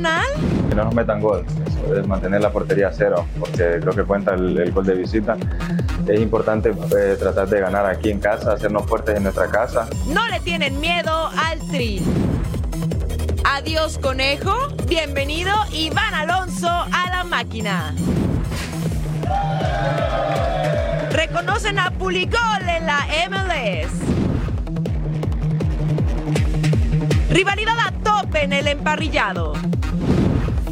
Nacional. que no nos metan gol, es mantener la portería a cero, porque creo que cuenta el, el gol de visita. Es importante eh, tratar de ganar aquí en casa, hacernos fuertes en nuestra casa. No le tienen miedo al tri. Adiós conejo, bienvenido Iván Alonso a la máquina. Reconocen a Puligol en la MLS. Rivalidad a tope en el emparrillado.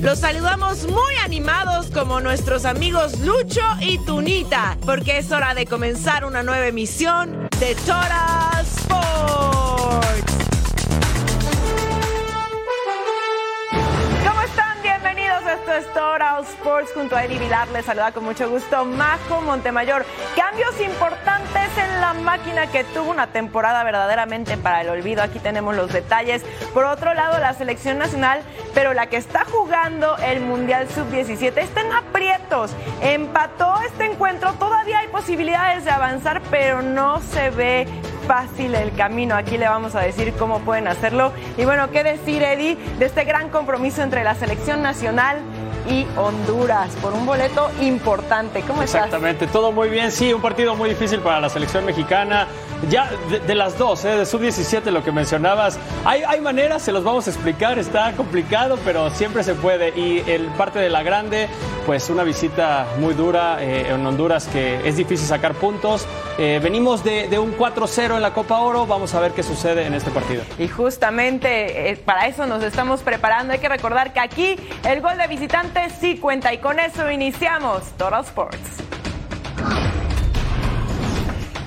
Los saludamos muy animados como nuestros amigos Lucho y Tunita, porque es hora de comenzar una nueva emisión de Total Esto Sports junto a Eddie Vilar. Les saluda con mucho gusto Majo Montemayor. Cambios importantes en la máquina que tuvo una temporada verdaderamente para el olvido. Aquí tenemos los detalles. Por otro lado, la selección nacional, pero la que está jugando el Mundial Sub-17 está en aprietos. Empató este encuentro. Todavía hay posibilidades de avanzar, pero no se ve fácil el camino. Aquí le vamos a decir cómo pueden hacerlo. Y bueno, ¿qué decir, Eddie, de este gran compromiso entre la selección nacional y Honduras por un boleto importante? ¿Cómo estás? Exactamente, todo muy bien. Sí, un partido muy difícil para la selección mexicana. Ya de, de las dos, ¿eh? de sub-17, lo que mencionabas. Hay, hay maneras, se los vamos a explicar. Está complicado, pero siempre se puede. Y el parte de la grande, pues una visita muy dura eh, en Honduras que es difícil sacar puntos. Eh, venimos de, de un 4-0 en la Copa Oro. Vamos a ver qué sucede en este partido. Y justamente para eso nos estamos preparando. Hay que recordar que aquí el gol de visitante sí cuenta. Y con eso iniciamos Total Sports.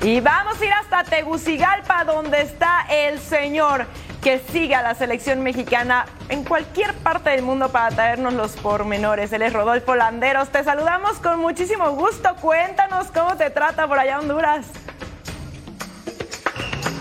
Y vamos a ir hasta Tegucigalpa, donde está el señor que sigue a la selección mexicana en cualquier parte del mundo para traernos los pormenores. Él es Rodolfo Landeros. Te saludamos con muchísimo gusto. Cuéntanos cómo te trata por allá Honduras.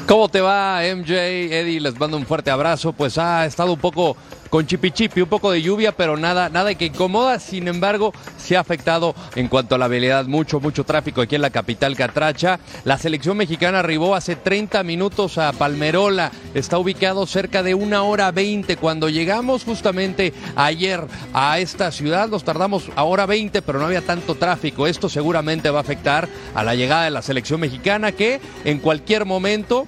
¿Cómo te va, MJ? Eddie, les mando un fuerte abrazo. Pues ha estado un poco con chipi chipi, un poco de lluvia, pero nada, nada que incomoda. Sin embargo, se ha afectado en cuanto a la habilidad, mucho, mucho tráfico aquí en la capital Catracha. La selección mexicana arribó hace 30 minutos a Palmerola. Está ubicado cerca de una hora 20. Cuando llegamos justamente ayer a esta ciudad, nos tardamos a hora 20, pero no había tanto tráfico. Esto seguramente va a afectar a la llegada de la selección mexicana que en cualquier momento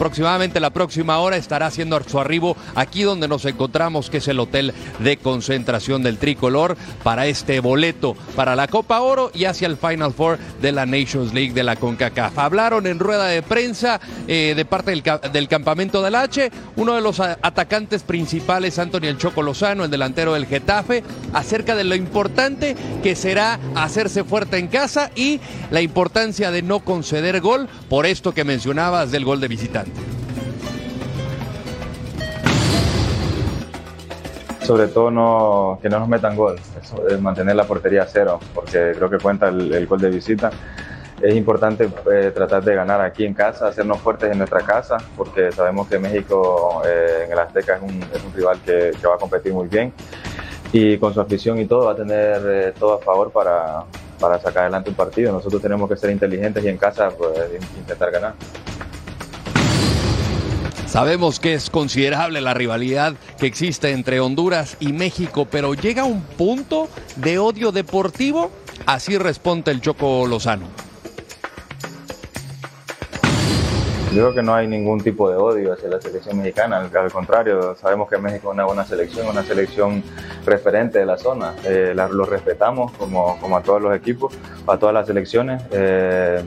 aproximadamente la próxima hora estará haciendo su arribo aquí donde nos encontramos, que es el hotel de concentración del tricolor, para este boleto para la Copa Oro y hacia el Final Four de la Nations League de la CONCACAF. Hablaron en rueda de prensa eh, de parte del, del campamento del H, uno de los atacantes principales, Anthony El Choco Lozano, el delantero del Getafe, acerca de lo importante que será hacerse fuerte en casa y la importancia de no conceder gol, por esto que mencionabas del gol de visitante. Sobre todo no, que no nos metan gol, eso es mantener la portería a cero, porque creo que cuenta el, gol de visita. Es importante eh, tratar de ganar aquí en casa, hacernos fuertes en nuestra casa, porque sabemos que México eh, en el Azteca es un, rival que, que va a competir muy bien y con su afición y todo va a tener eh, todo a favor para, para sacar adelante un partido. Nosotros tenemos que ser inteligentes y en casa pues, intentar ganar. Sabemos que es considerable la rivalidad que existe entre Honduras y México, pero llega un punto de odio deportivo. Así responde el Choco Lozano. Yo creo que no hay ningún tipo de odio hacia la selección mexicana, al, contrario, sabemos que México es una buena selección, una selección referente de la zona, eh, lo respetamos como, a todos los equipos, a todas las selecciones, eh,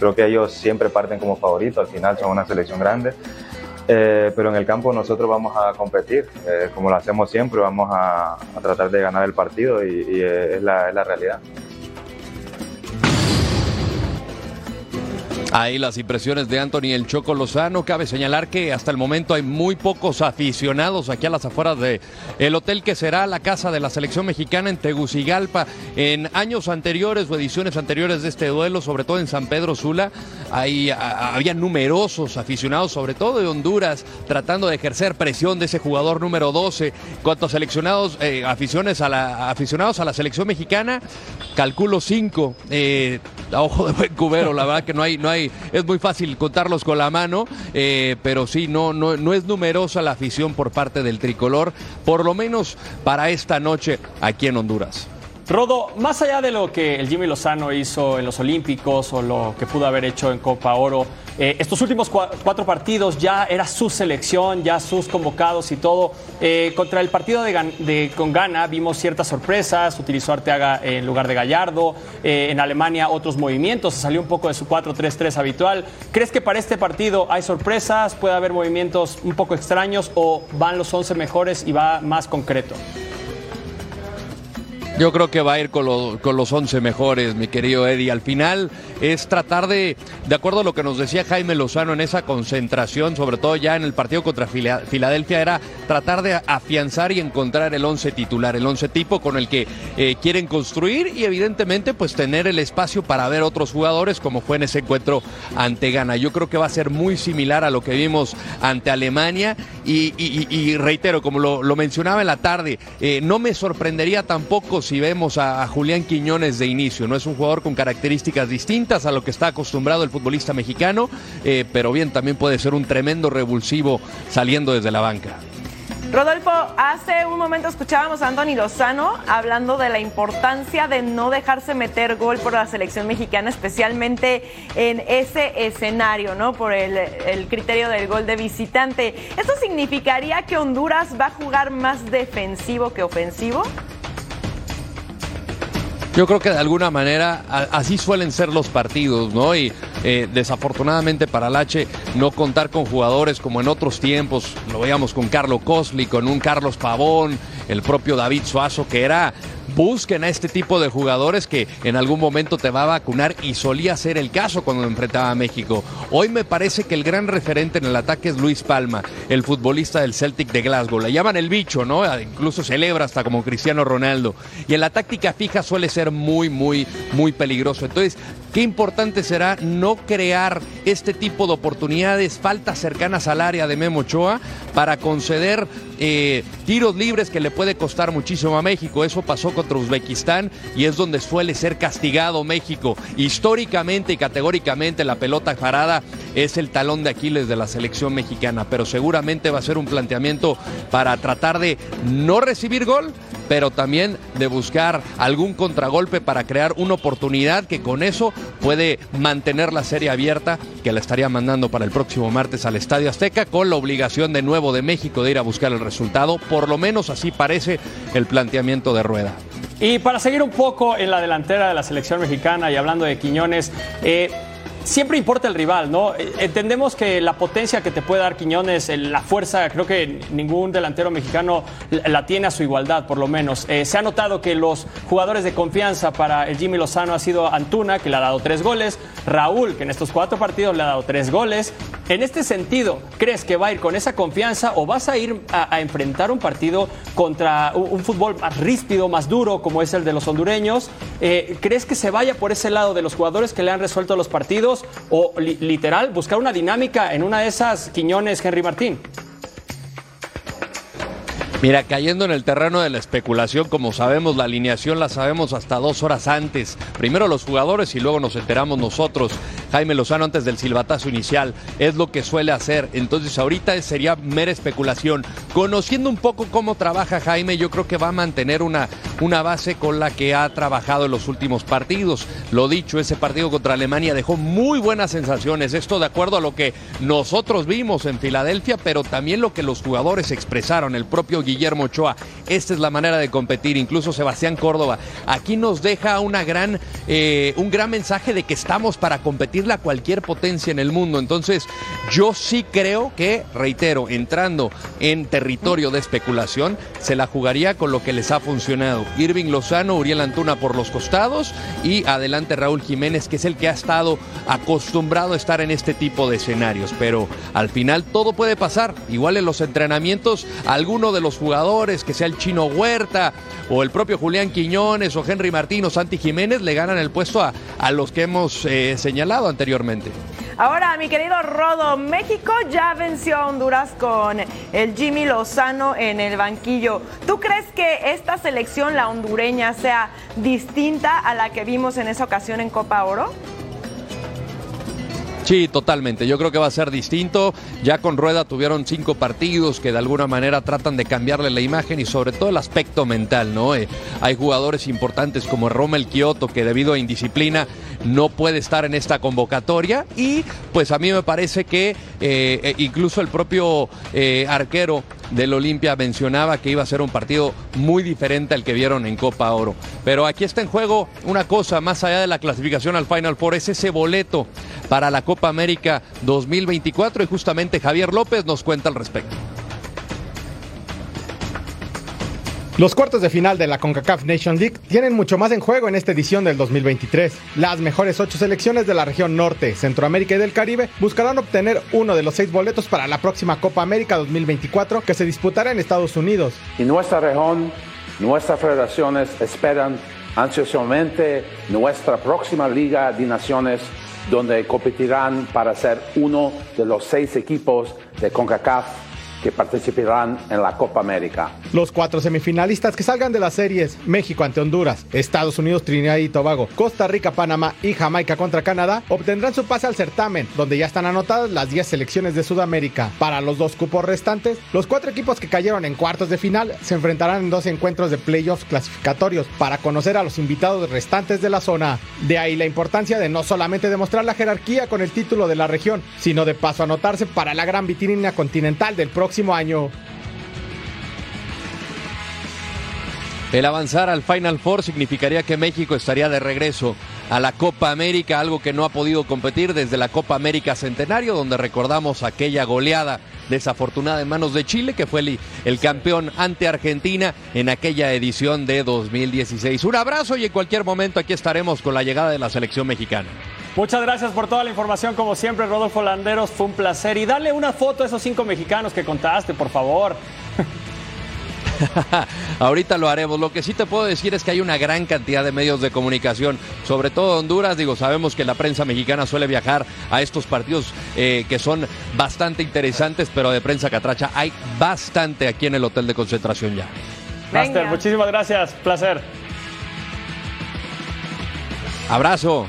creo que ellos siempre parten como favoritos, al final son una selección grande, eh, pero en el campo nosotros vamos a competir, como lo hacemos siempre, vamos a, tratar de ganar el partido y, es, la, es la realidad. Ahí las impresiones de Anthony El Choco Lozano. Cabe señalar que hasta el momento hay muy pocos aficionados aquí a las afueras del el hotel que será la casa de la selección mexicana en Tegucigalpa. En años anteriores o ediciones anteriores de este duelo, sobre todo en San Pedro Sula, ahí había numerosos aficionados, sobre todo de Honduras, tratando de ejercer presión de ese jugador número 12. Cuantos seleccionados, eh, aficiones a la, aficionados a la selección mexicana, calculo cinco. Eh, a ojo de buen cubero, la verdad que no hay, no hay es muy fácil contarlos con la mano, eh, pero sí, no, no, no es numerosa la afición por parte del tricolor, por lo menos para esta noche aquí en Honduras. Rodo, más allá de lo que el Jimmy Lozano hizo en los Olímpicos o lo que pudo haber hecho en Copa Oro, eh, estos últimos cuatro partidos ya era su selección, ya sus convocados y todo. Eh, contra el partido de, con Ghana vimos ciertas sorpresas, utilizó Arteaga en lugar de Gallardo, eh, en Alemania otros movimientos, salió un poco de su 4-3-3 habitual. ¿Crees que para este partido hay sorpresas, puede haber movimientos un poco extraños o van los 11 mejores y va más concreto? Yo creo que va a ir con, los 11 mejores, mi querido Eddie. Al final es tratar de, de acuerdo a lo que nos decía Jaime Lozano en esa concentración, sobre todo ya en el partido contra Filadelfia, era tratar de afianzar y encontrar el 11 titular, el 11 tipo con el que eh, quieren construir y evidentemente pues tener el espacio para ver otros jugadores como fue en ese encuentro ante Ghana. Yo creo que va a ser muy similar a lo que vimos ante Alemania y, reitero, como lo, mencionaba en la tarde, eh, no me sorprendería tampoco si vemos a, Julián Quiñones de inicio. No es un jugador con características distintas a lo que está acostumbrado el futbolista mexicano, eh, pero bien, también puede ser un tremendo revulsivo saliendo desde la banca. Rodolfo, hace un momento escuchábamos a Anthony Lozano hablando de la importancia de no dejarse meter gol por la selección mexicana, especialmente en ese escenario, ¿no? Por el, el criterio del gol de visitante. ¿Esto significaría que Honduras va a jugar más defensivo que ofensivo? Yo creo que de alguna manera así suelen ser los partidos, ¿no? Y eh, desafortunadamente para Lache no contar con jugadores como en otros tiempos, lo veíamos con Carlos Cosli, con un Carlos Pavón, el propio David Suazo, que era busquen a este tipo de jugadores que en algún momento te va a vacunar y solía ser el caso cuando enfrentaba a México. Hoy me parece que el gran referente en el ataque es Luis Palma, el futbolista del Celtic de Glasgow. Le llaman el bicho, ¿no? Incluso celebra hasta como Cristiano Ronaldo. Y en la táctica fija suele ser muy, muy, muy peligroso. Entonces, qué importante será no crear este tipo de oportunidades, faltas cercanas al área de Memo Ochoa para conceder eh, tiros libres que le puede costar muchísimo a México. Eso pasó contra Uzbekistán y es donde suele ser castigado México. Históricamente y categóricamente la pelota parada es el talón de Aquiles de la selección mexicana, pero seguramente va a ser un planteamiento para tratar de no recibir gol, pero también de buscar algún contragolpe para crear una oportunidad que con eso puede mantener la serie abierta, que la estaría mandando para el próximo martes al Estadio Azteca, con la obligación de nuevo de México de ir a buscar el resultado, por lo menos así parece el planteamiento de Rueda. Y para seguir un poco en la delantera de la selección mexicana y hablando de Quiñones, eh, siempre importa el rival, ¿no? Eh, entendemos que la potencia que te puede dar Quiñones, la fuerza, creo que ningún delantero mexicano la tiene a su igualdad, por lo menos. Eh, se ha notado que los jugadores de confianza para el Jimmy Lozano ha sido Antuna, que le ha dado tres goles, Raúl, que en estos cuatro partidos le ha dado tres goles. En este sentido, ¿crees que va a ir con esa confianza o vas a ir a, enfrentar un partido contra un, fútbol más ríspido, más duro, como es el de los hondureños? Eh, ¿Crees que se vaya por ese lado de los jugadores que le han resuelto los partidos? O literal buscar una dinámica en una de esas Quiñones Henry Martín. Mira, cayendo en el terreno de la especulación, como sabemos, la alineación la sabemos hasta dos horas antes. Primero los jugadores y luego nos enteramos nosotros. Jaime Lozano antes del silbatazo inicial. Es lo que suele hacer. Entonces ahorita sería mera especulación. Conociendo un poco cómo trabaja Jaime, yo creo que va a mantener una, una base con la que ha trabajado en los últimos partidos. Lo dicho, ese partido contra Alemania dejó muy buenas sensaciones. Esto de acuerdo a lo que nosotros vimos en Filadelfia, pero también lo que los jugadores expresaron. El propio Guillermo Ochoa. Esta es la manera de competir. Incluso Sebastián Córdoba. Aquí nos deja una gran, eh, un gran mensaje de que estamos para competirle a cualquier potencia en el mundo. Entonces, yo sí creo que, reitero, entrando en territorio de especulación, se la jugaría con lo que les ha funcionado. Irving Lozano, Uriel Antuna por los costados y adelante Raúl Jiménez, que es el que ha estado acostumbrado a estar en este tipo de escenarios. Pero al final todo puede pasar. Igual en los entrenamientos, alguno de los jugadores, que sea el chino Huerta o el propio Julián Quiñones o Henry Martín o Santi Jiménez, le ganan el puesto a, a los que hemos eh, señalado anteriormente. Ahora, mi querido Rodo, México ya venció a Honduras con el Jimmy Lozano en el banquillo. ¿Tú crees que esta selección, la hondureña, sea distinta a la que vimos en esa ocasión en Copa Oro? Sí, totalmente. Yo creo que va a ser distinto. Ya con Rueda tuvieron cinco partidos que de alguna manera tratan de cambiarle la imagen y sobre todo el aspecto mental, ¿no? Eh, hay jugadores importantes como Rommel Kioto que debido a indisciplina no puede estar en esta convocatoria y pues a mí me parece que eh, eh, incluso el propio arquero del Olimpia mencionaba que iba a ser un partido muy diferente al que vieron en Copa Oro. Pero aquí está en juego una cosa, más allá de la clasificación al Final Four, es ese boleto para la Copa América 2024 y justamente Javier López nos cuenta al respecto. Los cuartos de final de la CONCACAF Nation League tienen mucho más en juego en esta edición del 2023. Las mejores ocho selecciones de la región norte, Centroamérica y del Caribe buscarán obtener uno de los seis boletos para la próxima Copa América 2024 que se disputará en Estados Unidos. Y nuestra región, nuestras federaciones esperan ansiosamente nuestra próxima Liga de Naciones donde competirán para ser uno de los seis equipos de CONCACAF que participarán en la Copa América. Los cuatro semifinalistas que salgan de las series México ante Honduras, Estados Unidos, Trinidad y Tobago, Costa Rica, Panamá y Jamaica contra Canadá obtendrán su pase al certamen, donde ya están anotadas las 10 selecciones de Sudamérica. Para los dos cupos restantes, los cuatro equipos que cayeron en cuartos de final se enfrentarán en dos encuentros de playoffs clasificatorios para conocer a los invitados restantes de la zona. De ahí la importancia de no solamente demostrar la jerarquía con el título de la región, sino de paso anotarse para la gran vitrina continental del próximo El avanzar al Final Four significaría que México estaría de regreso a la Copa América, algo que no ha podido competir desde la Copa América Centenario, donde recordamos aquella goleada desafortunada en manos de Chile, que fue el, el, campeón ante Argentina en aquella edición de 2016. Un abrazo y en cualquier momento aquí estaremos con la llegada de la selección mexicana. Muchas gracias por toda la información, como siempre, Rodolfo Landeros, fue un placer. Y dale una foto a esos cinco mexicanos que contaste, por favor. Ahorita lo haremos. Lo que sí te puedo decir es que hay una gran cantidad de medios de comunicación, sobre todo Honduras. Digo, sabemos que la prensa mexicana suele viajar a estos partidos eh, que son bastante interesantes, pero de prensa catracha hay bastante aquí en el hotel de concentración ya. Master, muchísimas gracias. Placer. Abrazo.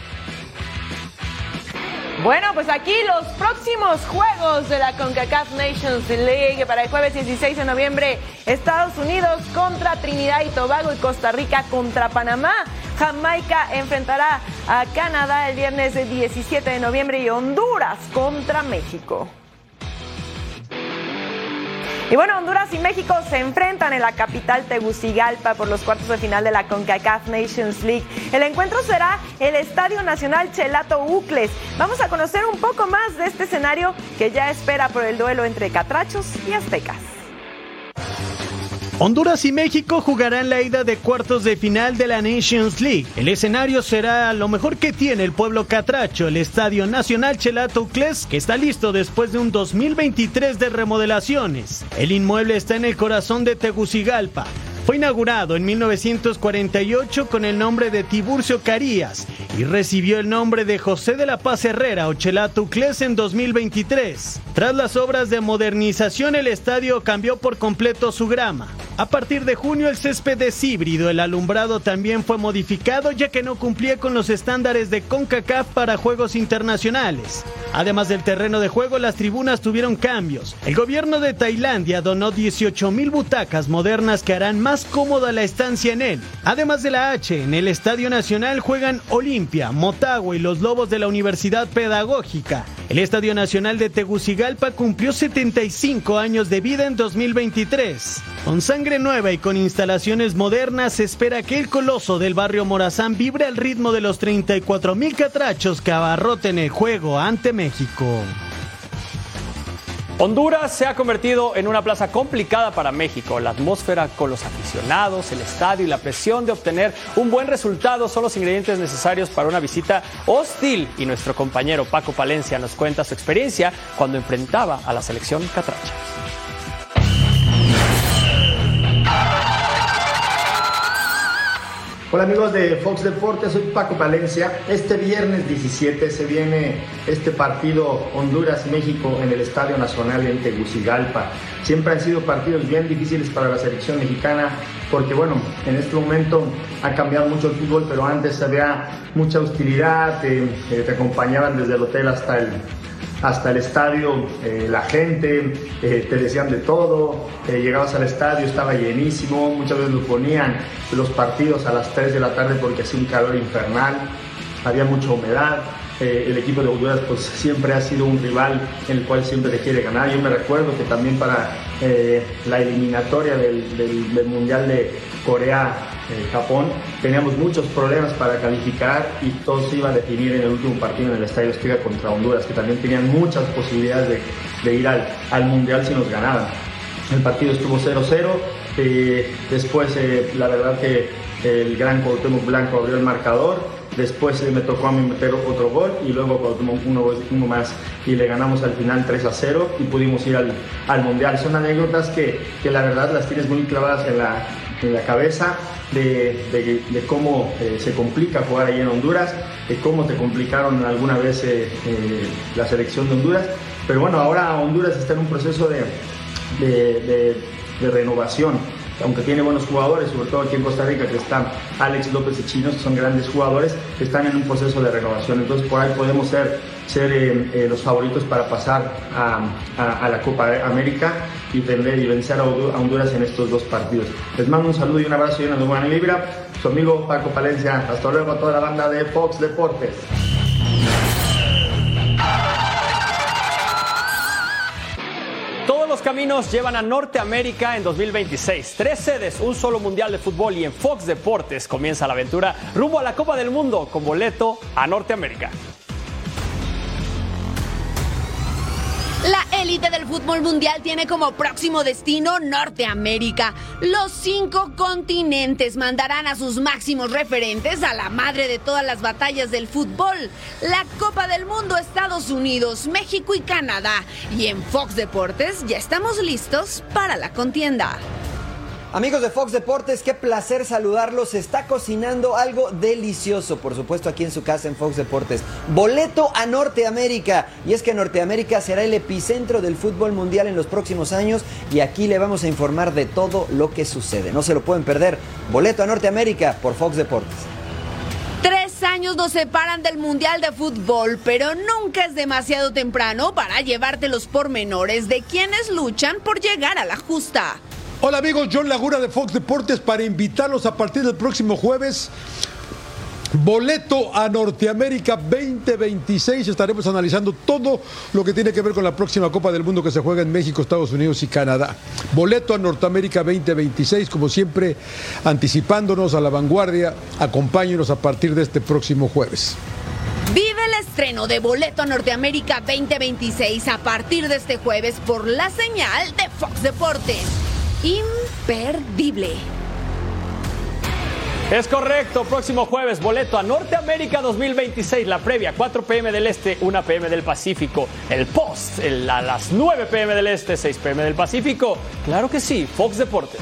Bueno, pues aquí los próximos juegos de la CONCACAF Nations League para el jueves 16 de noviembre, Estados Unidos contra Trinidad y Tobago y Costa Rica contra Panamá. Jamaica enfrentará a Canadá el viernes 17 de noviembre y Honduras contra México. Y bueno, Honduras y México se enfrentan en la capital Tegucigalpa por los cuartos de final de la CONCACAF Nations League. El encuentro será el Estadio Nacional Chelato Ucles. Vamos a conocer un poco más de este escenario que ya espera por el duelo entre catrachos y aztecas. Honduras y México jugarán la ida de cuartos de final de la Nations League. El escenario será lo mejor que tiene el pueblo catracho, el Estadio Nacional Chelato Ucles, que está listo después de un 2023 de remodelaciones. El inmueble está en el corazón de Tegucigalpa. Fue inaugurado en 1948 con el nombre de Tiburcio Carías y recibió el nombre de José de la Paz Herrera o Chelatucles en 2023. Tras las obras de modernización, el estadio cambió por completo su grama. A partir de junio el césped es híbrido, el alumbrado también fue modificado ya que no cumplía con los estándares de CONCACAF para juegos internacionales. Además del terreno de juego, las tribunas tuvieron cambios. El gobierno de Tailandia donó 18 mil butacas modernas que harán más cómoda la estancia en él. Además de la H, en el Estadio Nacional juegan Olimpia, Motagua y los Lobos de la Universidad Pedagógica. El Estadio Nacional de Tegucigalpa cumplió 75 años de vida en 2023. Con sangre nueva y con instalaciones modernas, se espera que el coloso del barrio Morazán vibre al ritmo de los 34 mil catrachos que abarroten el juego ante México. Honduras se ha convertido en una plaza complicada para México. La atmósfera con los aficionados, el estadio y la presión de obtener un buen resultado son los ingredientes necesarios para una visita hostil. Y nuestro compañero Paco Palencia nos cuenta su experiencia cuando enfrentaba a la selección catracha. Hola amigos de Fox Deportes, soy Paco Palencia. Este viernes 17 se viene este partido Honduras-México en el Estadio Nacional en Tegucigalpa. Siempre han sido partidos bien difíciles para la selección mexicana porque bueno, en este momento ha cambiado mucho el fútbol, pero antes había mucha hostilidad, te, te acompañaban desde el hotel hasta el, hasta el estadio, eh, la gente, eh, te decían de todo, eh, llegabas al estadio, estaba llenísimo, muchas veces lo ponían los partidos a las 3 de la tarde porque hacía un calor infernal, había mucha humedad. el equipo de Honduras pues siempre ha sido un rival en el cual siempre te quiere ganar. Yo me recuerdo que también para la eliminatoria del Mundial de Corea Japón, teníamos muchos problemas para calificar y todo se iba a definir en el último partido en el Estadio Azteca contra Honduras, que también tenían muchas posibilidades de, ir al, al, Mundial si nos ganaban. El partido estuvo 0-0, eh, después eh, la verdad que el gran Cuauhtémoc Blanco abrió el marcador, después eh, me tocó a mí meter otro gol y luego Cuauhtémoc uno, uno más y le ganamos al final 3 0 y pudimos ir al, al Mundial. Son anécdotas que, que la verdad las tienes muy clavadas en la, en la cabeza de, cómo eh, se complica jugar ahí en Honduras, de cómo te complicaron alguna vez eh, eh, la selección de Honduras. Pero bueno, ahora Honduras está en un proceso de, de renovación aunque tiene buenos jugadores, sobre todo aquí en Costa Rica, que están Alex López y Chinos, que son grandes jugadores, que están en un proceso de renovación. Entonces, por ahí podemos ser, eh, eh, los favoritos para pasar a, la Copa América y, tener, y vencer a Honduras en estos dos partidos. Les mando un saludo y un abrazo y una buena libra. Su amigo Paco Palencia. Hasta luego a toda la banda de Fox Deportes. Caminos llevan a Norteamérica en 2026. Tres sedes, un solo mundial de fútbol y en Fox Deportes comienza la aventura rumbo a la Copa del Mundo con boleto a Norteamérica. Élite del fútbol mundial tiene como próximo destino Norteamérica. Los cinco continentes mandarán a sus máximos referentes a la madre de todas las batallas del fútbol, la Copa del Mundo Estados Unidos, México y Canadá. Y en Fox Deportes ya estamos listos para la contienda. Amigos de Fox Deportes, qué placer saludarlos. Se está cocinando algo delicioso, por supuesto, aquí en su casa en Fox Deportes. Boleto a Norteamérica. Y es que Norteamérica será el epicentro del fútbol mundial en los próximos años y aquí le vamos a informar de todo lo que sucede. No se lo pueden perder. Boleto a Norteamérica por Fox Deportes. Tres años nos separan del Mundial de Fútbol, pero nunca es demasiado temprano para llevarte los pormenores de quienes luchan por llegar a la justa. Hola amigos, John Laguna de Fox Deportes para invitarlos a partir del próximo jueves. Boleto a Norteamérica 2026. Estaremos analizando todo lo que tiene que ver con la próxima Copa del Mundo que se juega en México, Estados Unidos y Canadá. Boleto a Norteamérica 2026, como siempre, anticipándonos a la vanguardia. Acompáñenos a partir de este próximo jueves. Vive el estreno de Boleto a Norteamérica 2026 a partir de este jueves por la señal de Fox Deportes imperdible. Es correcto, próximo jueves, boleto a Norteamérica 2026, la previa, 4 pm del Este, 1 pm del Pacífico, el post a las 9 pm del Este, 6 pm del Pacífico, claro que sí, Fox Deportes.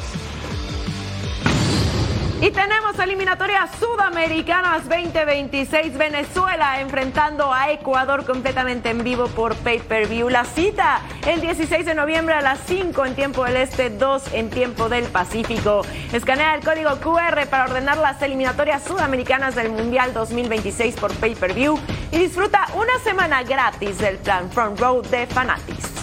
Y tenemos eliminatorias sudamericanas 2026. Venezuela enfrentando a Ecuador completamente en vivo por pay-per-view. La cita el 16 de noviembre a las 5 en tiempo del Este, 2 en tiempo del Pacífico. Escanea el código QR para ordenar las eliminatorias sudamericanas del Mundial 2026 por pay-per-view y disfruta una semana gratis del plan Front Row de Fanatics.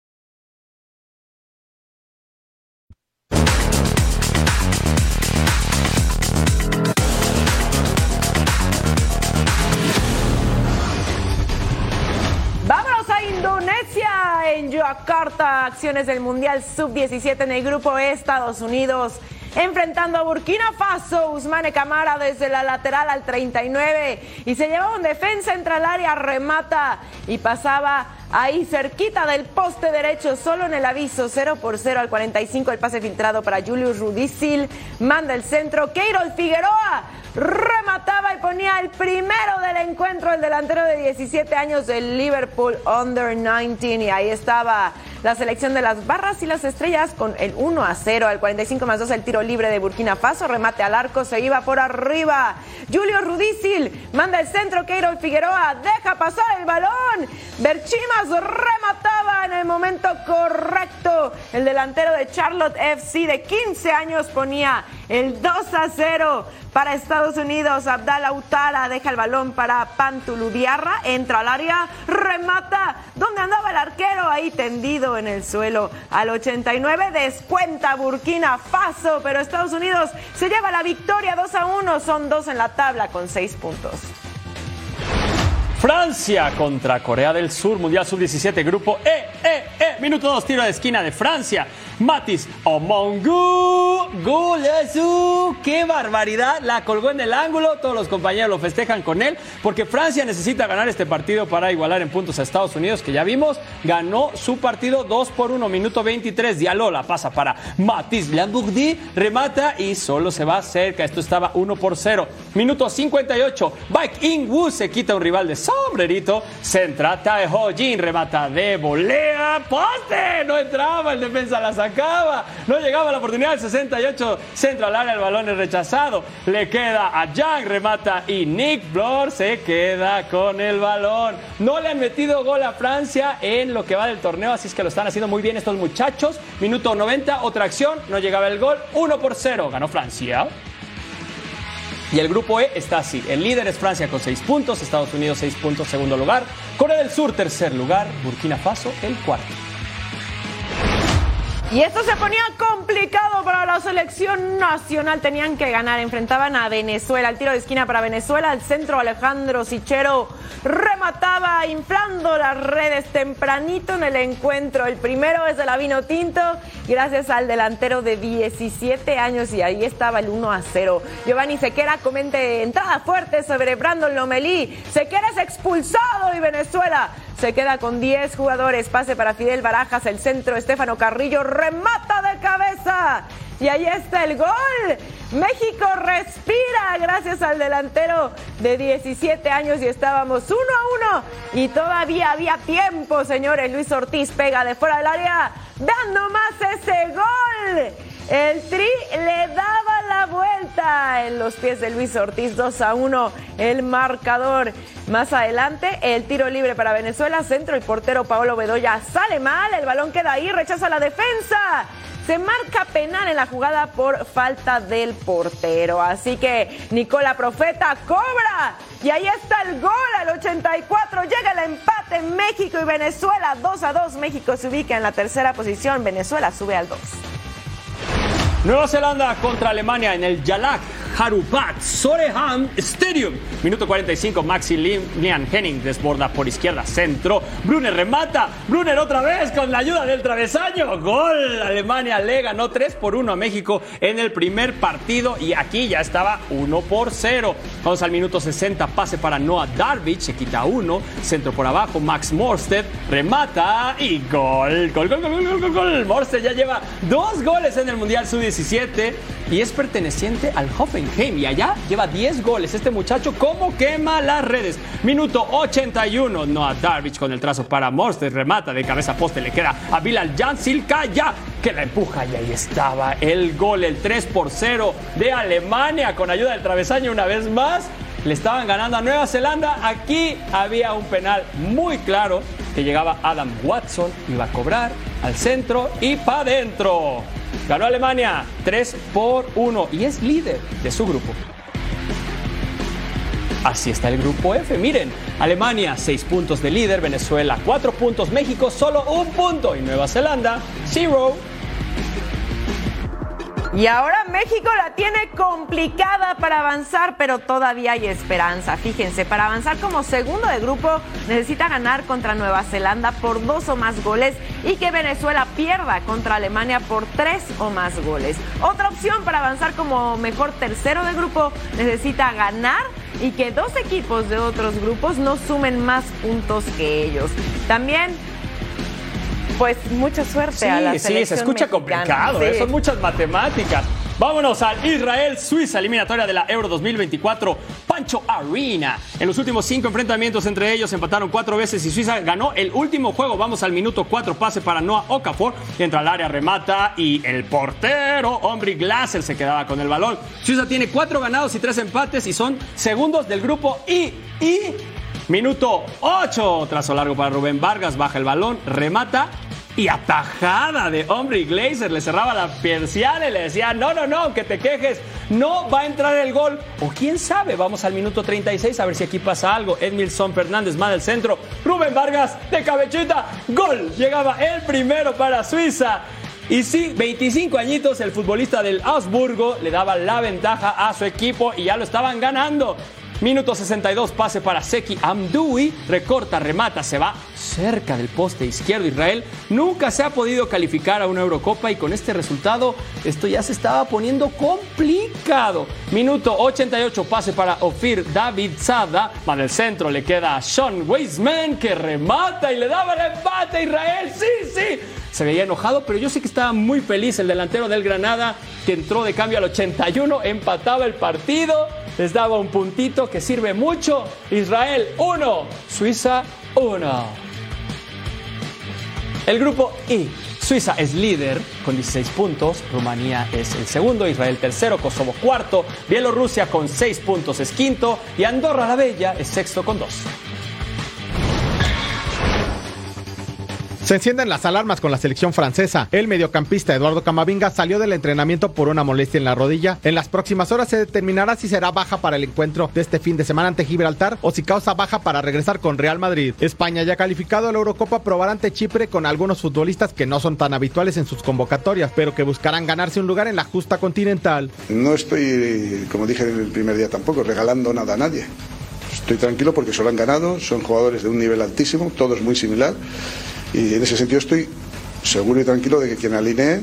En Yakarta, acciones del Mundial Sub-17 en el grupo E, Estados Unidos. Enfrentando a Burkina Faso, Usmane Camara desde la lateral al 39 y se llevaba un defensa entre el área, remata y pasaba ahí cerquita del poste derecho, solo en el aviso, 0 por 0 al 45, el pase filtrado para Julius Rudicil, manda el centro, Keirol Figueroa remataba y ponía el primero del encuentro, el delantero de 17 años del Liverpool Under 19 y ahí estaba la selección de las barras y las estrellas con el 1 a 0 al 45 más 2 el tiro libre de Burkina Faso, remate al arco, se iba por arriba. Julio Rudicil manda el centro, Keirol Figueroa deja pasar el balón. Berchimas remataba en el momento correcto. El delantero de Charlotte FC de 15 años ponía el 2 a 0 para Estados Unidos. Abdala Utara deja el balón para Pantuludiarra, entra al área, remata. ¿Dónde andaba el arquero? Ahí tendido en el suelo. Al 89 descuenta Burkina Faso, pero Estados Unidos se lleva la victoria 2 a 1. Son dos en la tabla con 6 puntos. Francia contra Corea del Sur, Mundial Sub-17, grupo E, E, E. Minuto 2, tiro de esquina de Francia. Matis Omongu Gulesu. ¡Qué barbaridad! La colgó en el ángulo. Todos los compañeros lo festejan con él porque Francia necesita ganar este partido para igualar en puntos a Estados Unidos, que ya vimos, ganó su partido 2 por 1, minuto 23. Diallo la pasa para Matis Lambourdi, remata y solo se va cerca. Esto estaba 1 por 0. Minuto 58. Baek In-woo se quita un rival de sombrerito. Centra Tae Ho Jin, remata de volea. ¡Poste! No entraba, el defensa la No llegaba la oportunidad. El 68 centro al área, el balón es rechazado. Le queda a Yang, remata y Nick Blor se queda con el balón. No le han metido gol a Francia en lo que va del torneo, así es que lo están haciendo muy bien estos muchachos. Minuto 90, otra acción, no llegaba el gol. 1 por 0, ganó Francia. Y el grupo E está así. El líder es Francia con 6 puntos, Estados Unidos 6 puntos, segundo lugar. Corea del Sur, tercer lugar. Burkina Faso, el cuarto. Y esto se ponía complicado para la selección nacional. Tenían que ganar. Enfrentaban a Venezuela. El tiro de esquina para Venezuela. Al centro Alejandro Sichero remataba inflando las redes tempranito en el encuentro. El primero es de la Vino Tinto. Gracias al delantero de 17 años. Y ahí estaba el 1 a 0. Giovanni Sequera comente entrada fuerte sobre Brandon Lomelí. Sequera es expulsado y Venezuela se queda con 10 jugadores. Pase para Fidel Barajas, el centro, Estefano Carrillo, remata de cabeza. Y ahí está el gol. México respira gracias al delantero de 17 años y estábamos 1 a 1. Y todavía había tiempo, señores. Luis Ortiz pega de fuera del área, dando más ese gol. El Tri le daba la vuelta en los pies de Luis Ortiz, 2 a 1 el marcador. Más adelante, el tiro libre para Venezuela, centro, el portero Paolo Bedoya sale mal, el balón queda ahí, rechaza la defensa. Se marca penal en la jugada por falta del portero. Así que Nicola Profeta cobra. Y ahí está el gol al 84. Llega el empate en México y Venezuela. 2 a 2. México se ubica en la tercera posición. Venezuela sube al 2. Nueva Zelanda contra Alemania en el Jalak Harupat Soreham Stadium. Minuto 45, Maximilian Henning desborda por izquierda, centro. Brunner remata. Brunner otra vez con la ayuda del travesaño. Gol. Alemania le ganó 3 por 1 a México en el primer partido y aquí ya estaba 1 por 0. Vamos al minuto 60, pase para Noah Darvich, se quita uno, centro por abajo, Max Morsted remata y gol. Gol, gol, gol, gol, gol, gol. Morsted ya lleva dos goles en el Mundial Sub-17 y es perteneciente al Hoffenheim y allá lleva 10 goles. Este muchacho, ¿cómo quema las redes? Minuto 81, Noah Darvich con el trazo para Morsted, remata de cabeza poste, le queda a Bilal Jansilka ya que la empuja y ahí estaba el gol, el 3 por 0 de Alemania con ayuda del travesaño una vez más. Le estaban ganando a Nueva Zelanda. Aquí había un penal muy claro que llegaba Adam Watson, iba a cobrar al centro y para adentro. Ganó Alemania 3 por 1 y es líder de su grupo. Así está el grupo F. Miren, Alemania 6 puntos de líder, Venezuela 4 puntos, México solo un punto y Nueva Zelanda 0. Y ahora México la tiene complicada para avanzar, pero todavía hay esperanza. Fíjense, para avanzar como segundo de grupo necesita ganar contra Nueva Zelanda por dos o más goles y que Venezuela pierda contra Alemania por tres o más goles. Otra opción para avanzar como mejor tercero de grupo necesita ganar y que dos equipos de otros grupos no sumen más puntos que ellos. También pues mucha suerte sí, a la Sí, selección se escucha mexicana. complicado, Sí. ¿eh? son muchas matemáticas. Vámonos al Israel-Suiza, eliminatoria de la Euro 2024, Pancho Arena. En los últimos cinco enfrentamientos entre ellos empataron cuatro veces y Suiza ganó el último juego. Vamos al minuto cuatro, pase para Noah Okafor, entra al área, remata y el portero, hombre Glasser, se quedaba con el balón. Suiza tiene cuatro ganados y tres empates y son segundos del grupo I. Y Minuto 8, trazo largo para Rubén Vargas, baja el balón, remata y atajada de hombre Glazer. Le cerraba la persiana y le decía, no, no, no, que te quejes, no va a entrar el gol. O quién sabe, vamos al minuto 36 a ver si aquí pasa algo. Edmilson Fernández más del centro, Rubén Vargas de cabechita, gol. Llegaba el primero para Suiza. Y sí, 25 añitos, el futbolista del Augsburgo le daba la ventaja a su equipo y ya lo estaban ganando. Minuto 62, pase para Seki Amdoui, recorta, remata, se va cerca del poste izquierdo. Israel nunca se ha podido calificar a una Eurocopa y con este resultado esto ya se estaba poniendo complicado. Minuto 88, pase para Ofir David Sada, va del centro, le queda a Sean Weisman que remata y le daba el empate a Israel. Sí, sí, se veía enojado, pero yo sé que estaba muy feliz el delantero del Granada que entró de cambio al 81, empataba el partido, les daba un puntito que sirve mucho. Israel 1, Suiza 1. El grupo I. Suiza es líder con 16 puntos, Rumanía es el segundo, Israel tercero, Kosovo cuarto, Bielorrusia con 6 puntos es quinto y Andorra la Bella es sexto con 2. Se encienden las alarmas con la selección francesa. El mediocampista Eduardo Camavinga salió del entrenamiento por una molestia en la rodilla. En las próximas horas se determinará si será baja para el encuentro de este fin de semana ante Gibraltar o si causa baja para regresar con Real Madrid. España ya calificado a la Eurocopa probará ante Chipre con algunos futbolistas que no son tan habituales en sus convocatorias, pero que buscarán ganarse un lugar en la justa continental. No estoy, como dije en el primer día tampoco, regalando nada a nadie. Estoy tranquilo porque solo han ganado, son jugadores de un nivel altísimo, todos muy similar. Y en ese sentido estoy seguro y tranquilo de que quien alinee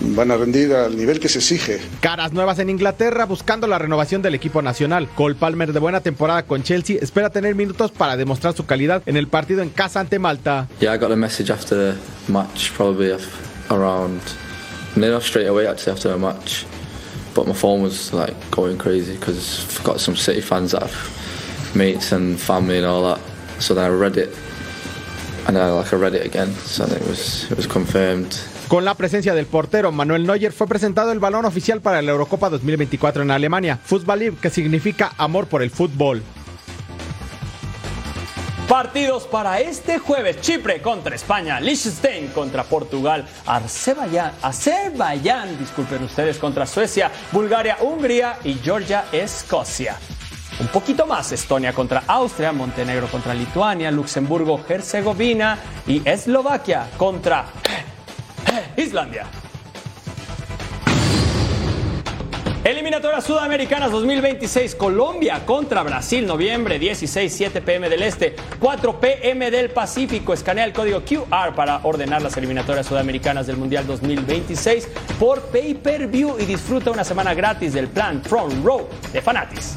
van a rendir al nivel que se exige. Caras nuevas en Inglaterra buscando la renovación del equipo nacional. Cole Palmer de buena temporada con Chelsea espera tener minutos para demostrar su calidad en el partido en casa ante Malta. Yeah, I got a message after the match, probably around, no, not straight away actually after the match, but my phone was like going crazy because I've got some City fans that have mates and family and all that. So then I read it, Con la presencia del portero Manuel Neuer fue presentado el balón oficial para la Eurocopa 2024 en Alemania, Fußball que significa amor por el fútbol. Partidos para este jueves: Chipre contra España, Liechtenstein contra Portugal, Azerbaiyán, Azerbaiyán, disculpen ustedes, contra Suecia, Bulgaria, Hungría y Georgia, Escocia. Un poquito más, Estonia contra Austria, Montenegro contra Lituania, Luxemburgo, Herzegovina y Eslovaquia contra Islandia. Eliminatorias Sudamericanas 2026, Colombia contra Brasil, noviembre 16, 7 pm del Este, 4 pm del Pacífico. Escanea el código QR para ordenar las eliminatorias sudamericanas del Mundial 2026 por Pay Per View y disfruta una semana gratis del plan Front Row de Fanatis.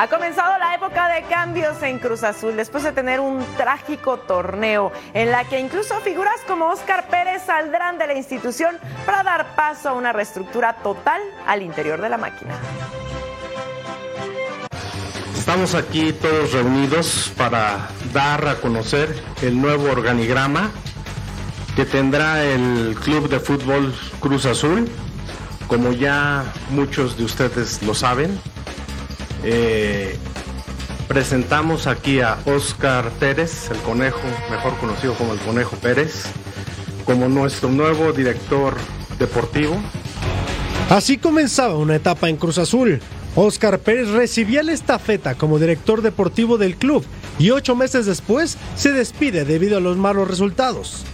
Ha comenzado la época de cambios en Cruz Azul después de tener un trágico torneo en la que incluso figuras como Oscar Pérez saldrán de la institución para dar paso a una reestructura total al interior de la máquina. Estamos aquí todos reunidos para dar a conocer el nuevo organigrama que tendrá el Club de Fútbol Cruz Azul. Como ya muchos de ustedes lo saben, eh, presentamos aquí a Oscar Pérez, el conejo, mejor conocido como el conejo Pérez, como nuestro nuevo director deportivo. Así comenzaba una etapa en Cruz Azul. Oscar Pérez recibía la estafeta como director deportivo del club y ocho meses después se despide debido a los malos resultados.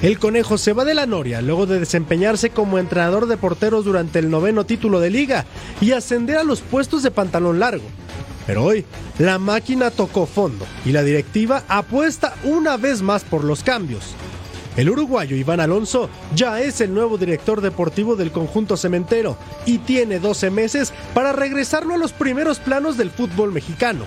El conejo se va de la Noria luego de desempeñarse como entrenador de porteros durante el noveno título de liga y ascender a los puestos de pantalón largo. Pero hoy, la máquina tocó fondo y la directiva apuesta una vez más por los cambios. El uruguayo Iván Alonso ya es el nuevo director deportivo del conjunto cementero y tiene 12 meses para regresarlo a los primeros planos del fútbol mexicano.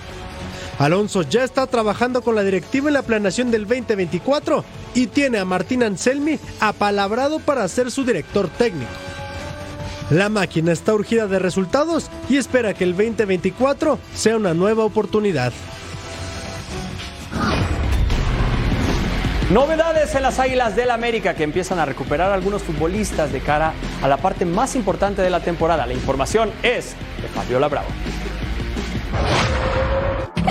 Alonso ya está trabajando con la directiva en la planeación del 2024 y tiene a Martín Anselmi apalabrado para ser su director técnico. La máquina está urgida de resultados y espera que el 2024 sea una nueva oportunidad. Novedades en las Águilas del América que empiezan a recuperar algunos futbolistas de cara a la parte más importante de la temporada. La información es de Fabiola Bravo.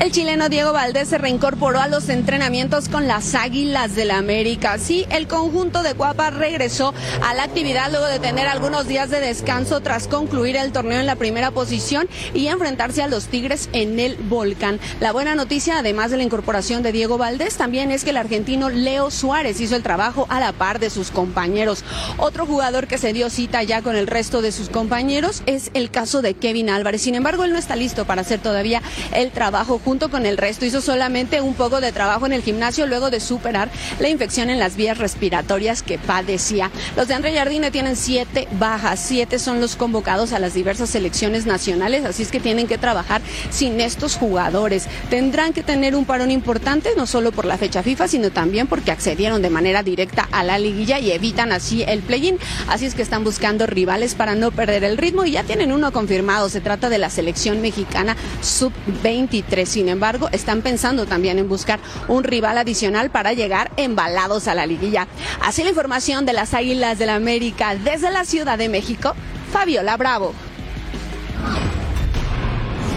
El chileno Diego Valdés se reincorporó a los entrenamientos con las Águilas del la América. Sí, el conjunto de Guapa regresó a la actividad luego de tener algunos días de descanso tras concluir el torneo en la primera posición y enfrentarse a los Tigres en el Volcán. La buena noticia, además de la incorporación de Diego Valdés, también es que el argentino Leo Suárez hizo el trabajo a la par de sus compañeros. Otro jugador que se dio cita ya con el resto de sus compañeros es el caso de Kevin Álvarez. Sin embargo, él no está listo para hacer todavía el trabajo junto con el resto. Hizo solamente un poco de trabajo en el gimnasio luego de superar la infección en las vías respiratorias que padecía. Los de André Jardine tienen siete bajas, siete son los convocados a las diversas selecciones nacionales, así es que tienen que trabajar sin estos jugadores. Tendrán que tener un parón importante, no solo por la fecha FIFA, sino también porque accedieron de manera directa a la liguilla y evitan así el play-in. Así es que están buscando rivales para no perder el ritmo y ya tienen uno confirmado. Se trata de la selección mexicana sub-23. Sin embargo, están pensando también en buscar un rival adicional para llegar embalados a la liguilla. Así la información de las Águilas del la América desde la Ciudad de México, Fabiola Bravo.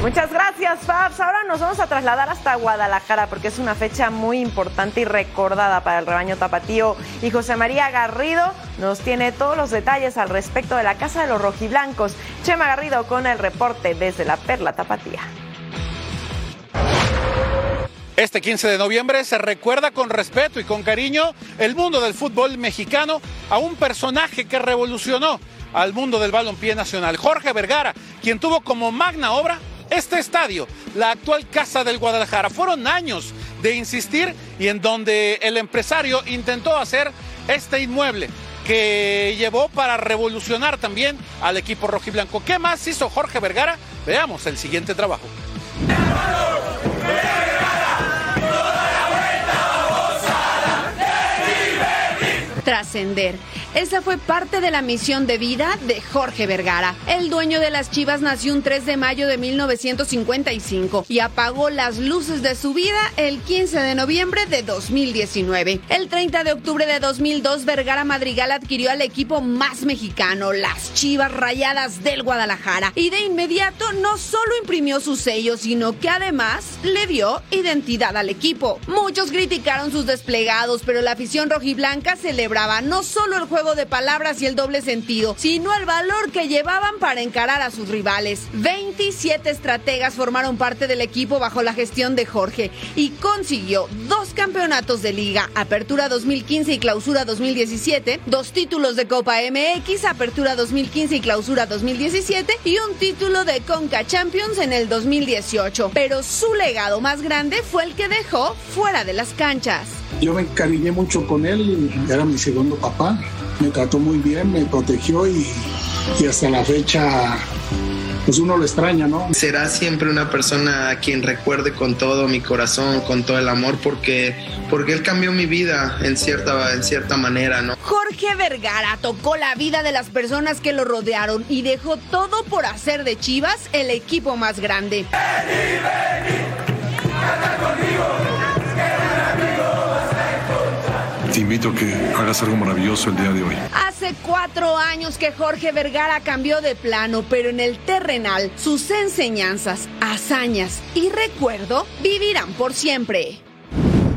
Muchas gracias, Fabs. Ahora nos vamos a trasladar hasta Guadalajara porque es una fecha muy importante y recordada para el rebaño tapatío. Y José María Garrido nos tiene todos los detalles al respecto de la Casa de los Rojiblancos. Chema Garrido con el reporte desde la Perla Tapatía. Este 15 de noviembre se recuerda con respeto y con cariño el mundo del fútbol mexicano a un personaje que revolucionó al mundo del balompié nacional, Jorge Vergara, quien tuvo como magna obra este estadio, la actual Casa del Guadalajara. Fueron años de insistir y en donde el empresario intentó hacer este inmueble que llevó para revolucionar también al equipo rojiblanco. ¿Qué más hizo Jorge Vergara? Veamos el siguiente trabajo. Trascender. Esa fue parte de la misión de vida de Jorge Vergara. El dueño de las Chivas nació un 3 de mayo de 1955 y apagó las luces de su vida el 15 de noviembre de 2019. El 30 de octubre de 2002, Vergara Madrigal adquirió al equipo más mexicano, las Chivas Rayadas del Guadalajara, y de inmediato no solo imprimió su sello, sino que además le dio identidad al equipo. Muchos criticaron sus desplegados, pero la afición rojiblanca celebraba no solo el juego de palabras y el doble sentido, sino el valor que llevaban para encarar a sus rivales. 27 estrategas formaron parte del equipo bajo la gestión de Jorge y consiguió dos campeonatos de liga, Apertura 2015 y Clausura 2017, dos títulos de Copa MX, Apertura 2015 y Clausura 2017 y un título de Conca Champions en el 2018. Pero su legado más grande fue el que dejó fuera de las canchas. Yo me encariñé mucho con él, era mi segundo papá me trató muy bien, me protegió y, y hasta la fecha pues uno lo extraña, ¿no? Será siempre una persona a quien recuerde con todo mi corazón, con todo el amor, porque, porque él cambió mi vida en cierta, en cierta manera, ¿no? Jorge Vergara tocó la vida de las personas que lo rodearon y dejó todo por hacer de Chivas el equipo más grande. Te invito a que hagas algo maravilloso el día de hoy. Hace cuatro años que Jorge Vergara cambió de plano, pero en el terrenal sus enseñanzas, hazañas y recuerdo vivirán por siempre.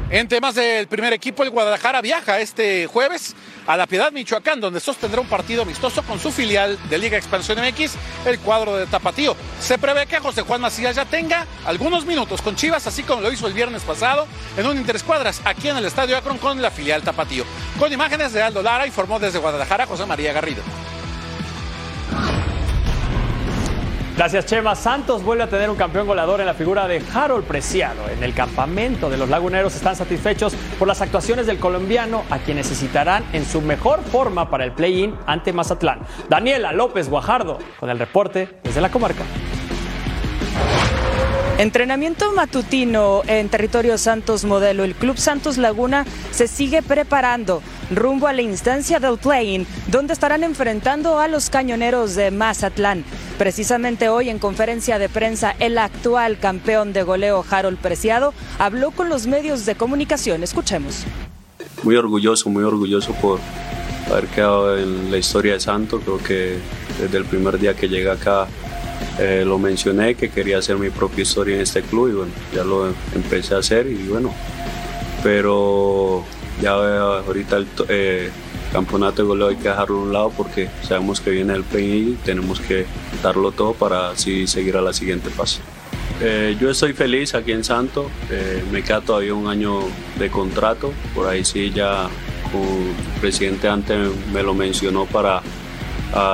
En temas del primer equipo, el Guadalajara viaja este jueves a La Piedad, Michoacán, donde sostendrá un partido amistoso con su filial de Liga Expansión MX, el cuadro de Tapatío. Se prevé que José Juan Macías ya tenga algunos minutos con Chivas, así como lo hizo el viernes pasado en un interescuadras aquí en el Estadio Akron con la filial Tapatío. Con imágenes de Aldo Lara, informó desde Guadalajara José María Garrido. Gracias, Chema. Santos vuelve a tener un campeón goleador en la figura de Harold Preciado. En el campamento de los laguneros están satisfechos por las actuaciones del colombiano, a quien necesitarán en su mejor forma para el play-in ante Mazatlán. Daniela López Guajardo con el reporte desde la comarca. Entrenamiento matutino en territorio Santos Modelo. El Club Santos Laguna se sigue preparando rumbo a la instancia del play-in, donde estarán enfrentando a los cañoneros de Mazatlán. Precisamente hoy en conferencia de prensa, el actual campeón de goleo Harold Preciado habló con los medios de comunicación. Escuchemos. Muy orgulloso, muy orgulloso por haber quedado en la historia de Santos. Creo que desde el primer día que llegué acá eh, lo mencioné que quería hacer mi propia historia en este club y bueno, ya lo empecé a hacer y bueno, pero ya ahorita el eh, campeonato de goleo hay que dejarlo a un lado porque sabemos que viene el play y tenemos que darlo todo para así seguir a la siguiente fase. Eh, yo estoy feliz aquí en Santo, me queda todavía un año de contrato, por ahí sí ya el presidente antes me lo mencionó para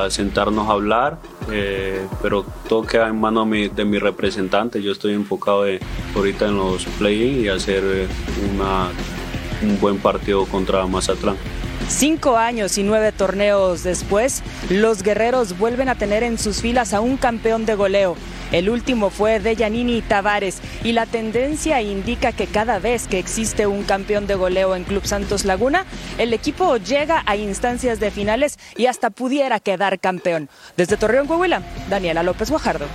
sentarnos a hablar eh, pero todo queda en manos de mi representante. Yo estoy enfocado ahorita en los play y hacer eh, un buen partido contra Mazatlán. Cinco años y nueve torneos después, los guerreros vuelven a tener en sus filas a un campeón de goleo. El último fue de Yanini Tavares y la tendencia indica que cada vez que existe un campeón de goleo en Club Santos Laguna, el equipo llega a instancias de finales y hasta pudiera quedar campeón. Desde Torreón, Coahuila, Daniela López Guajardo.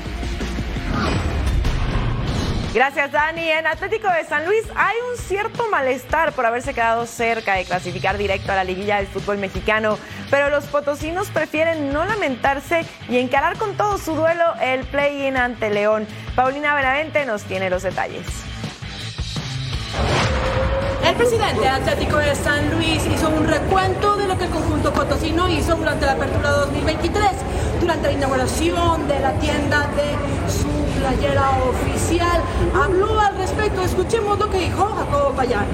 Gracias, Dani. En Atlético de San Luis hay un cierto malestar por haberse quedado cerca de clasificar directo a la liguilla del fútbol mexicano, pero los potosinos prefieren no lamentarse y encarar con todo su duelo el play-in ante León. Paulina Benavente nos tiene los detalles. El presidente Atlético de San Luis hizo un recuento de lo que el conjunto potosino hizo durante la apertura 2023, durante la inauguración de la tienda de su playera oficial. Habló al respecto, escuchemos lo que dijo Jacobo Payán.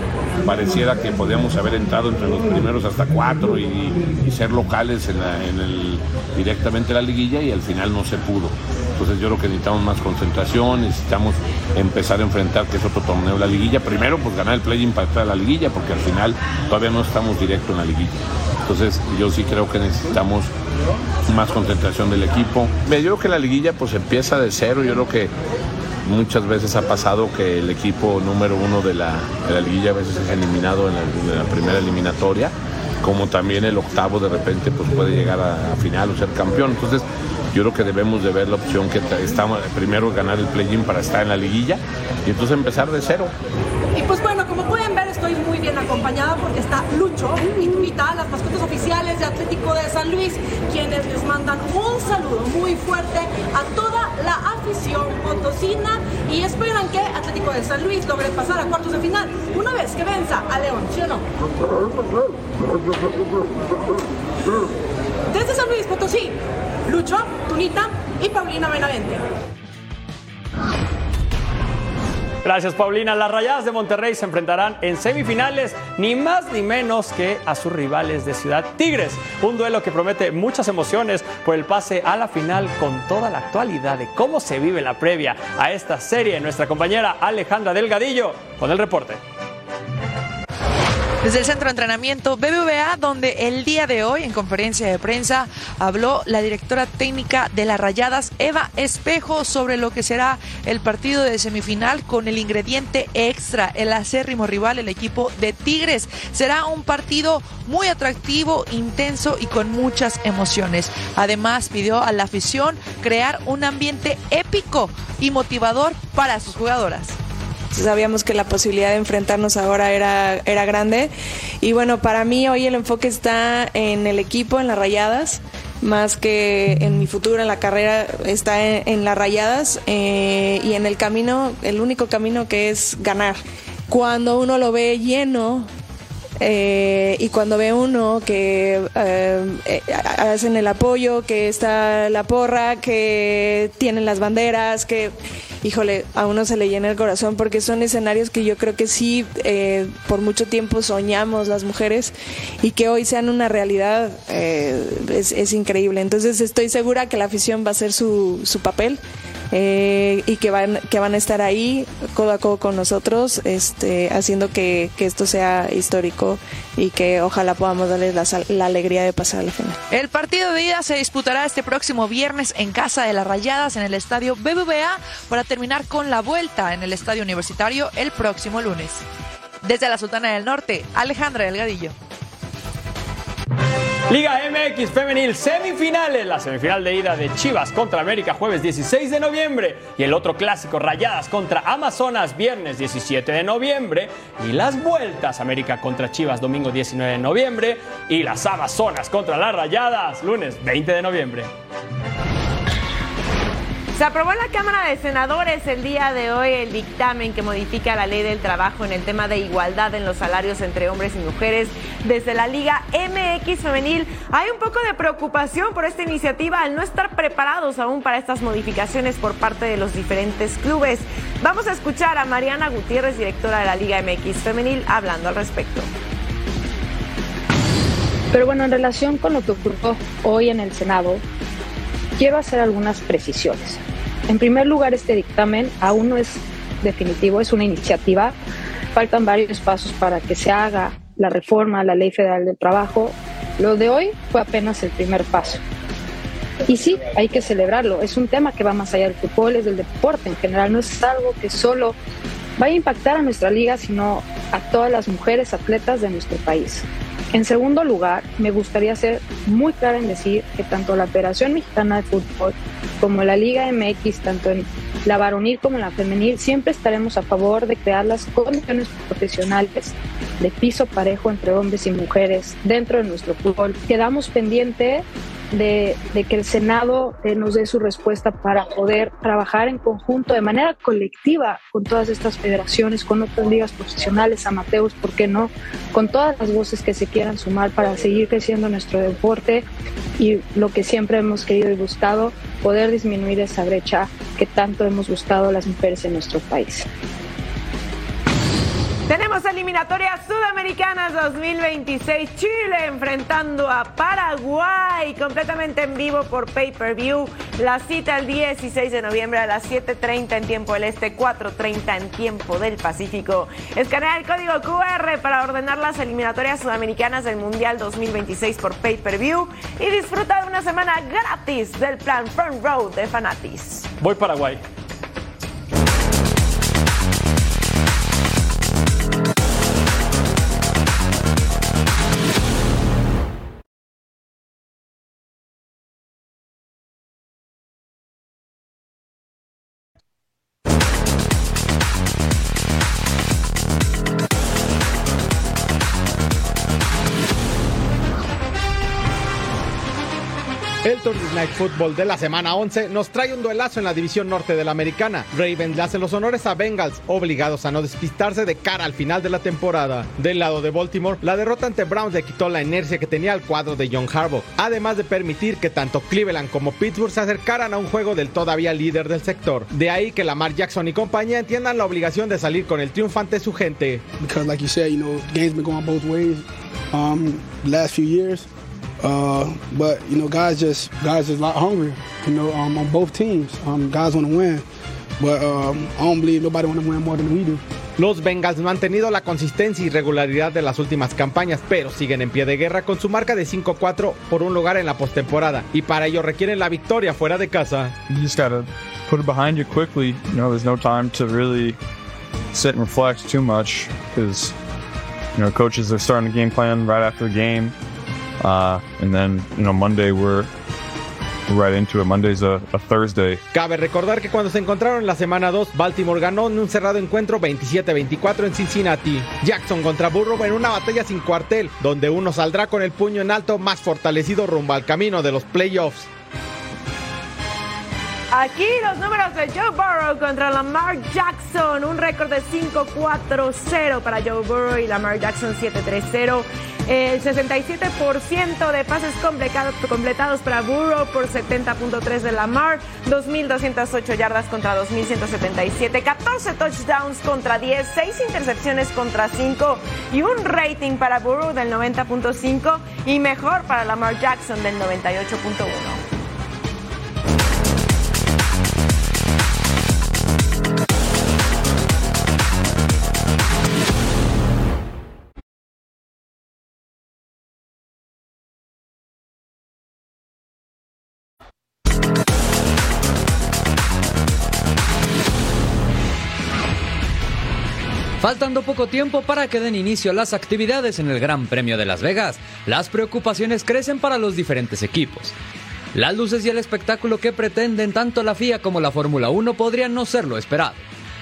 Pareciera que podíamos haber entrado entre los primeros hasta cuatro y, ser locales en, el, directamente en la liguilla y al final no se pudo. Entonces yo creo que necesitamos más concentración, necesitamos empezar a enfrentar que es otro torneo la liguilla. Primero pues ganar el play-in para entrar a la liguilla porque al final todavía no estamos directo en la liguilla. Entonces yo sí creo que necesitamos más concentración del equipo. Yo creo que la liguilla pues empieza de cero, yo creo que muchas veces ha pasado que el equipo número uno de la, liguilla a veces es eliminado en la primera eliminatoria, como también el octavo de repente pues puede llegar a, final o ser campeón. Entonces yo creo que debemos de ver la opción que estamos primero ganar el play-in para estar en la liguilla y entonces empezar de cero. Y pues bueno, como pueden ver, estoy muy bien acompañada porque está Lucho y las mascotas oficiales de Atlético de San Luis, quienes les mandan un saludo muy fuerte a toda la afición potosina y esperan que Atlético de San Luis logre pasar a cuartos de final una vez que venza a León, ¿sí o no? Desde San Luis Potosí, Lucho, Tunita y Paulina Benavente. Gracias, Paulina. Las Rayadas de Monterrey se enfrentarán en semifinales, ni más ni menos que a sus rivales de Ciudad Tigres. Un duelo que promete muchas emociones por el pase a la final con toda la actualidad de cómo se vive la previa a esta serie. Nuestra compañera Alejandra Delgadillo con el reporte. Desde el centro de entrenamiento BBVA, donde el día de hoy, en conferencia de prensa, habló la directora técnica de las Rayadas, Eva Espejo, sobre lo que será el partido de semifinal con el ingrediente extra, el acérrimo rival, el equipo de Tigres. Será un partido muy atractivo, intenso y con muchas emociones. Además, pidió a la afición crear un ambiente épico y motivador para sus jugadoras sabíamos que la posibilidad de enfrentarnos ahora era, era grande. Y bueno, para mí hoy el enfoque está en el equipo, en las rayadas, más que en mi futuro, en la carrera, está en, las rayadas eh, y en el camino, el único camino que es ganar. Cuando uno lo ve lleno, eh, y cuando ve uno que eh, eh, hacen el apoyo, que está la porra, que tienen las banderas, que, híjole, a uno se le llena el corazón porque son escenarios que yo creo que sí, eh, por mucho tiempo soñamos las mujeres y que hoy sean una realidad eh, es, es increíble. Entonces estoy segura que la afición va a hacer su, su papel. Eh, y que van, que van a estar ahí codo a codo con nosotros, este, haciendo que, que esto sea histórico y que ojalá podamos darles la, la alegría de pasar a la final. El partido de ida se disputará este próximo viernes en casa de las Rayadas en el estadio BBVA para terminar con la vuelta en el estadio universitario el próximo lunes. Desde la Sultana del Norte, Alejandra Delgadillo. Liga MX Femenil semifinales. La semifinal de ida de Chivas contra América jueves 16 de noviembre. Y el otro clásico Rayadas contra Amazonas viernes 17 de noviembre. Y las vueltas América contra Chivas domingo 19 de noviembre. Y las Amazonas contra las Rayadas lunes 20 de noviembre. Se aprobó en la Cámara de Senadores el día de hoy el dictamen que modifica la ley del trabajo en el tema de igualdad en los salarios entre hombres y mujeres desde la Liga MX Femenil. Hay un poco de preocupación por esta iniciativa al no estar preparados aún para estas modificaciones por parte de los diferentes clubes. Vamos a escuchar a Mariana Gutiérrez, directora de la Liga MX Femenil, hablando al respecto. Pero bueno, en relación con lo que ocurrió hoy en el Senado, quiero hacer algunas precisiones. En primer lugar, este dictamen aún no es definitivo, es una iniciativa. Faltan varios pasos para que se haga la reforma a la Ley Federal del Trabajo. Lo de hoy fue apenas el primer paso. Y sí, hay que celebrarlo. Es un tema que va más allá del fútbol, es del deporte en general. No es algo que solo vaya a impactar a nuestra liga, sino a todas las mujeres atletas de nuestro país. En segundo lugar, me gustaría ser muy clara en decir que tanto la Federación Mexicana de Fútbol como la Liga MX, tanto en la varonil como en la femenil, siempre estaremos a favor de crear las condiciones profesionales de piso parejo entre hombres y mujeres dentro de nuestro fútbol. Quedamos pendiente de, que el Senado eh, nos dé su respuesta para poder trabajar en conjunto de manera colectiva con todas estas federaciones, con otras ligas profesionales, amateurs, ¿por qué no? Con todas las voces que se quieran sumar para seguir creciendo nuestro deporte y lo que siempre hemos querido y buscado, poder disminuir esa brecha que tanto hemos buscado las mujeres en nuestro país. Tenemos eliminatorias sudamericanas 2026. Chile enfrentando a Paraguay completamente en vivo por pay-per-view. La cita el 16 de noviembre a las 7.30 en tiempo del Este, 4.30 en tiempo del Pacífico. Escanea el código QR para ordenar las eliminatorias sudamericanas del Mundial 2026 por pay-per-view y disfruta de una semana gratis del plan Front Row de Fanatis. Voy Paraguay. El Thursday Night Football de la semana 11 nos trae un duelazo en la división norte de la americana. Ravens le hacen los honores a Bengals, obligados a no despistarse de cara al final de la temporada. Del lado de Baltimore, la derrota ante Browns le quitó la inercia que tenía el cuadro de John Harbaugh, además de permitir que tanto Cleveland como Pittsburgh se acercaran a un juego del todavía líder del sector. De ahí que Lamar Jackson y compañía entiendan la obligación de salir con el triunfo ante su gente. Because like you said, you know, game's been going both ways um, last few years. Uh, but you know, guys just guys just a lot hungry. You know, um, on both teams, um, guys want to win, but um, I don't believe nobody want to win more than we do. Los Bengals no han tenido la consistencia y regularidad de las últimas campañas, pero siguen en pie de guerra con su marca de 5-4 por un lugar en la postemporada y para ello requieren la victoria fuera de casa. You just gotta put it behind you quickly. You know, there's no time to really sit and reflect too much because you know coaches are starting the game plan right after the game. Uh, and then, you know, Monday we're right into it. Monday's a, a, Thursday. Cabe recordar que cuando se encontraron en la semana 2, Baltimore ganó en un cerrado encuentro 27-24 en Cincinnati. Jackson contra Burrow en una batalla sin cuartel, donde uno saldrá con el puño en alto más fortalecido rumbo al camino de los playoffs. Aquí los números de Joe Burrow contra Lamar Jackson. Un récord de 5-4-0 para Joe Burrow y Lamar Jackson 7-3-0. El 67% de pases completados para Burrow por 70.3 de Lamar, 2.208 yardas contra 2.177, 14 touchdowns contra 10, 6 intercepciones contra 5 y un rating para Burrow del 90.5 y mejor para Lamar Jackson del 98.1. Faltando poco tiempo para que den inicio a las actividades en el Gran Premio de Las Vegas, las preocupaciones crecen para los diferentes equipos. Las luces y el espectáculo que pretenden tanto la FIA como la Fórmula 1 podrían no ser lo esperado.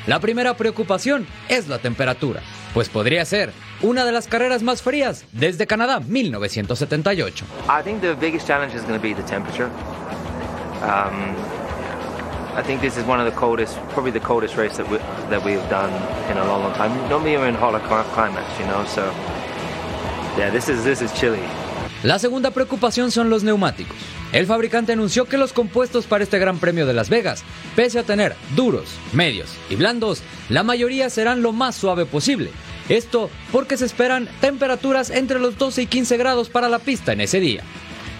La primera preocupación es la temperatura, pues podría ser una de las carreras más frías desde Canadá 1978. I think the biggest challenge is going to be the temperature. Um, I think this is one of the coldest, probably the coldest race that we that we've done in a long, long time. Normally we're in hotter climates, you know. So yeah, this is this is chilly. La segunda preocupación son los neumáticos. El fabricante anunció que los compuestos para este Gran Premio de Las Vegas, pese a tener duros, medios y blandos, la mayoría serán lo más suave posible. Esto porque se esperan temperaturas entre los 12 y 15 grados para la pista en ese día.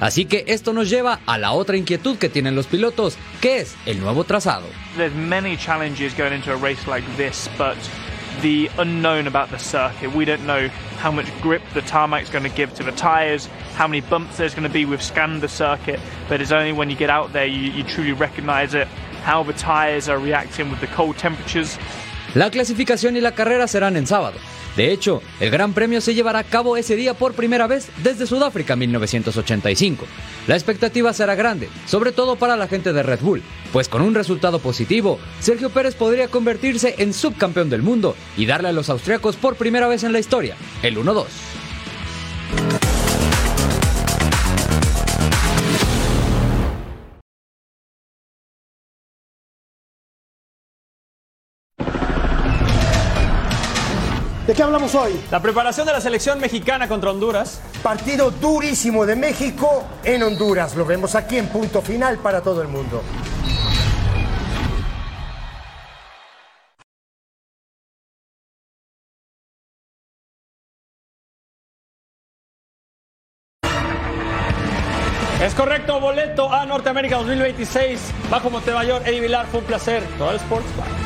Así que esto nos lleva a la otra inquietud que tienen los pilotos, que es el nuevo trazado. There's many challenges going into a race like this, but the unknown about the circuit. We don't know how much grip the tarmac's going to give to the tires, how many bumps there's going to be. We've scanned the circuit, but it's only when you get out there you, you truly recognize it, how the tires are reacting with the cold temperatures. La clasificación y la carrera serán en sábado. De hecho, el Gran Premio se llevará a cabo ese día por primera vez desde Sudáfrica 1985. La expectativa será grande, sobre todo para la gente de Red Bull, pues con un resultado positivo, Sergio Pérez podría convertirse en subcampeón del mundo y darle a los austriacos por primera vez en la historia el 1-2. ¿De qué hablamos hoy? La preparación de la selección mexicana contra Honduras. Partido durísimo de México en Honduras. Lo vemos aquí en punto final para todo el mundo. Es correcto, boleto a Norteamérica 2026. Bajo Montemayor, Eddie Vilar, fue un placer. Todo el Sports Bar.